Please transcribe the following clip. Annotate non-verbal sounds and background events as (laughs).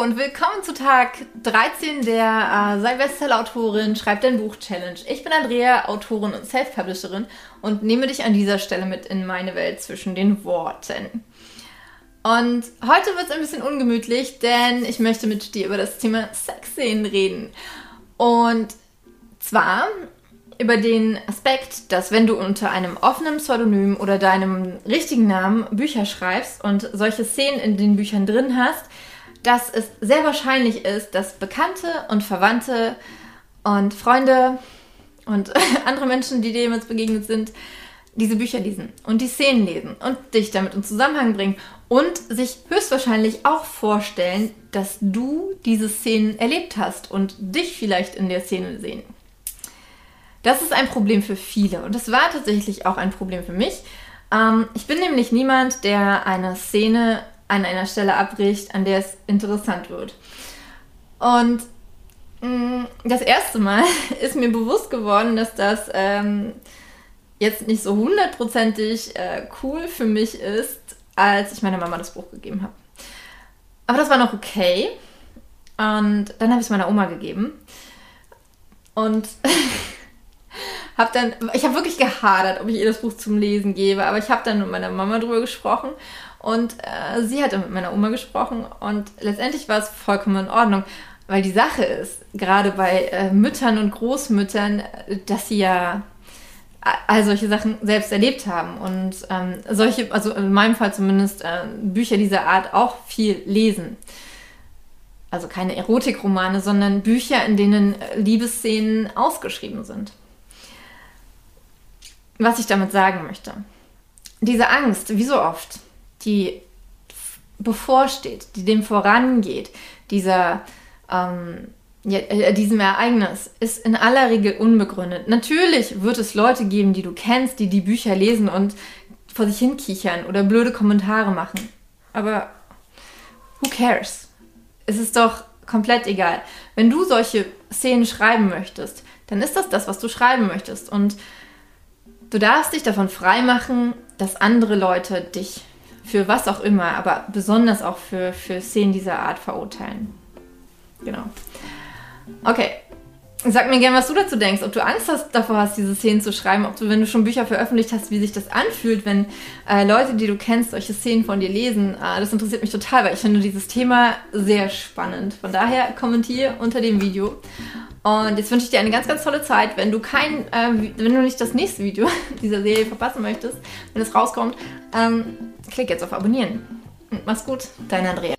Und willkommen zu Tag 13 der äh, Sei Bestseller-Autorin, Schreib dein Buch-Challenge. Ich bin Andrea, Autorin und Self-Publisherin und nehme dich an dieser Stelle mit in meine Welt zwischen den Worten. Und heute wird es ein bisschen ungemütlich, denn ich möchte mit dir über das Thema Sexszenen reden. Und zwar über den Aspekt, dass wenn du unter einem offenen Pseudonym oder deinem richtigen Namen Bücher schreibst und solche Szenen in den Büchern drin hast, dass es sehr wahrscheinlich ist, dass Bekannte und Verwandte und Freunde und (laughs) andere Menschen, die dir jemals begegnet sind, diese Bücher lesen und die Szenen lesen und dich damit in Zusammenhang bringen und sich höchstwahrscheinlich auch vorstellen, dass du diese Szenen erlebt hast und dich vielleicht in der Szene sehen. Das ist ein Problem für viele und das war tatsächlich auch ein Problem für mich. Ähm, ich bin nämlich niemand, der eine Szene an einer Stelle abbricht, an der es interessant wird. Und mh, mm, das erste Mal (laughs) ist mir bewusst geworden, dass das ähm, jetzt nicht so hundertprozentig äh, cool für mich ist, als ich meiner Mama das Buch gegeben habe. Aber das war noch okay. Und dann habe ich es meiner Oma gegeben. Und (laughs) habe dann, ich habe wirklich gehadert, ob ich ihr das Buch zum Lesen gebe, aber ich habe dann mit meiner Mama drüber gesprochen und äh, sie hat dann mit meiner Oma gesprochen und letztendlich war es vollkommen in Ordnung, weil die Sache ist, gerade bei äh, Müttern und Großmüttern, äh, dass sie ja all solche Sachen selbst erlebt haben und ähm, solche, also in meinem Fall zumindest, äh, Bücher dieser Art auch viel lesen. Also keine Erotikromane, sondern Bücher, in denen äh, Liebesszenen ausgeschrieben sind. Was ich damit sagen möchte. Diese Angst, wie so oft, die bevorsteht, die dem vorangeht, dieser, ähm, ja, äh, diesem Ereignis, ist in aller Regel unbegründet. Natürlich wird es Leute geben, die du kennst, die die Bücher lesen und vor sich hinkichern oder blöde Kommentare machen. Aber who cares? Es ist doch komplett egal. Wenn du solche Szenen schreiben möchtest, dann ist das das, was du schreiben möchtest. Und du darfst dich davon freimachen, dass andere Leute dich für was auch immer, aber besonders auch für, für Szenen dieser Art verurteilen. Genau. Okay. Sag mir gerne, was du dazu denkst, ob du Angst hast, davor hast, diese Szenen zu schreiben, ob du, wenn du schon Bücher veröffentlicht hast, wie sich das anfühlt, wenn äh, Leute, die du kennst, solche Szenen von dir lesen. Äh, das interessiert mich total, weil ich finde dieses Thema sehr spannend. Von daher kommentiere unter dem Video. Und jetzt wünsche ich dir eine ganz, ganz tolle Zeit. Wenn du kein, äh, wenn du nicht das nächste Video (laughs) dieser Serie verpassen möchtest, wenn es rauskommt, ähm, klick jetzt auf Abonnieren. Und mach's gut, dein Andrea.